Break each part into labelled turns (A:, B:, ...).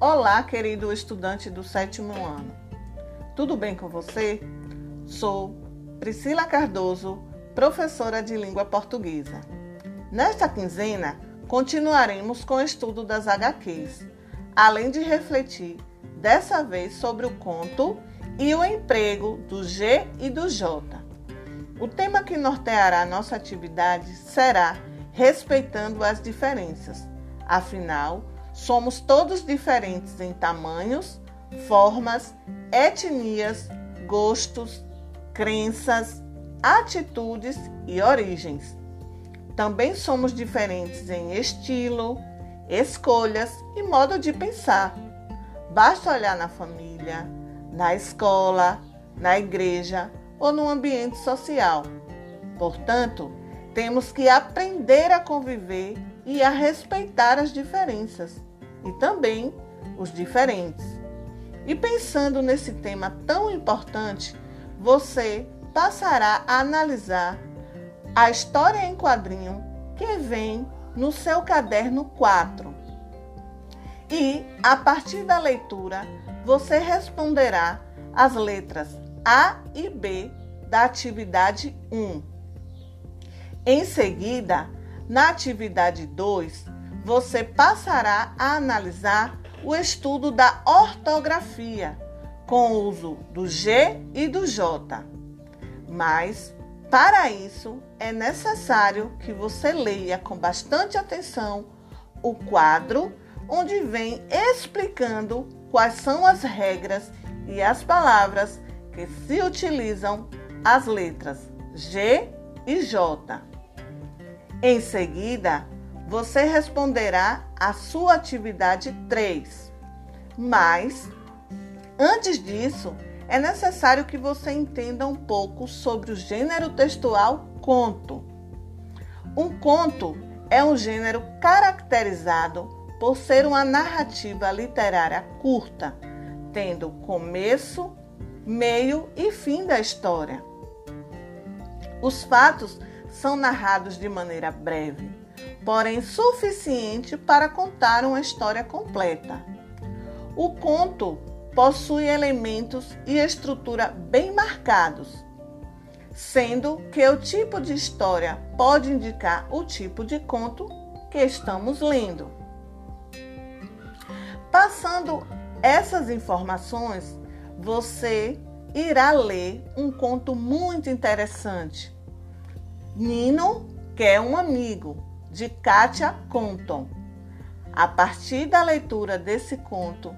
A: Olá, querido estudante do sétimo ano. Tudo bem com você? Sou Priscila Cardoso, professora de língua portuguesa. Nesta quinzena, continuaremos com o estudo das HQs, além de refletir dessa vez sobre o conto e o emprego do G e do J. O tema que norteará nossa atividade será respeitando as diferenças. Afinal, Somos todos diferentes em tamanhos, formas, etnias, gostos, crenças, atitudes e origens. Também somos diferentes em estilo, escolhas e modo de pensar. Basta olhar na família, na escola, na igreja ou no ambiente social. Portanto, temos que aprender a conviver e a respeitar as diferenças e também os diferentes. E pensando nesse tema tão importante, você passará a analisar a história em quadrinho que vem no seu caderno 4. E, a partir da leitura, você responderá as letras A e B da atividade 1. Em seguida, na atividade 2, você passará a analisar o estudo da ortografia com o uso do G e do J. Mas, para isso, é necessário que você leia com bastante atenção o quadro onde vem explicando quais são as regras e as palavras que se utilizam as letras G e J. Em seguida, você responderá a sua atividade 3. Mas, antes disso, é necessário que você entenda um pouco sobre o gênero textual conto. Um conto é um gênero caracterizado por ser uma narrativa literária curta, tendo começo, meio e fim da história. Os fatos são narrados de maneira breve, porém suficiente para contar uma história completa. O conto possui elementos e estrutura bem marcados, sendo que o tipo de história pode indicar o tipo de conto que estamos lendo. Passando essas informações, você irá ler um conto muito interessante. Nino quer um amigo, de Katia Compton. A partir da leitura desse conto,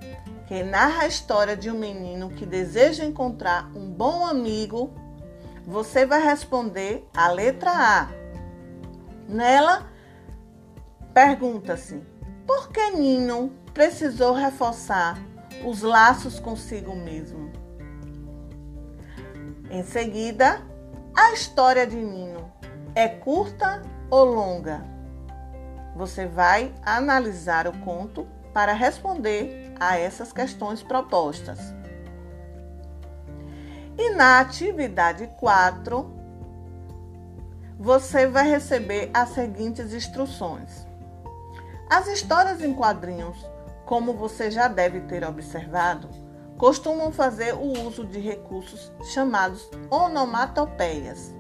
A: que narra a história de um menino que deseja encontrar um bom amigo, você vai responder a letra A. Nela, pergunta-se: por que Nino precisou reforçar os laços consigo mesmo? Em seguida, a história de Nino é curta ou longa? Você vai analisar o conto para responder a essas questões propostas. E na atividade 4, você vai receber as seguintes instruções. As histórias em quadrinhos, como você já deve ter observado, costumam fazer o uso de recursos chamados onomatopeias.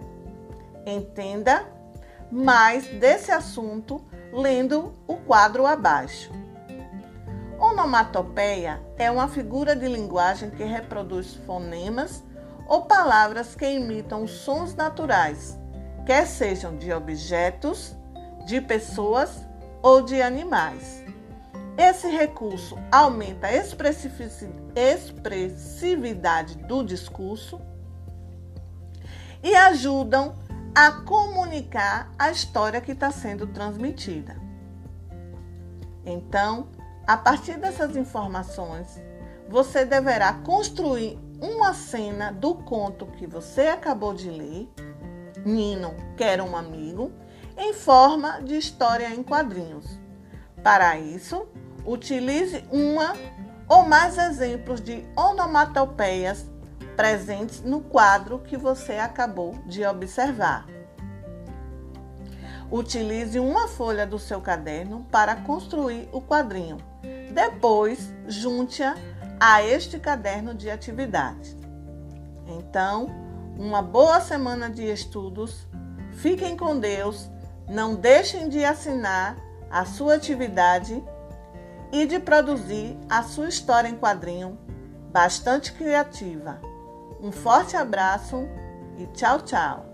A: Entenda mais desse assunto lendo o quadro abaixo. Onomatopeia é uma figura de linguagem que reproduz fonemas ou palavras que imitam sons naturais, quer sejam de objetos, de pessoas ou de animais. Esse recurso aumenta a expressividade do discurso e ajudam a comunicar a história que está sendo transmitida. Então, a partir dessas informações, você deverá construir uma cena do conto que você acabou de ler, Nino quer um amigo, em forma de história em quadrinhos. Para isso, utilize uma ou mais exemplos de onomatopeias presentes no quadro que você acabou de observar. Utilize uma folha do seu caderno para construir o quadrinho, Depois, junte-a a este caderno de atividades. Então, uma boa semana de estudos. Fiquem com Deus. Não deixem de assinar a sua atividade e de produzir a sua história em quadrinho bastante criativa. Um forte abraço e tchau, tchau!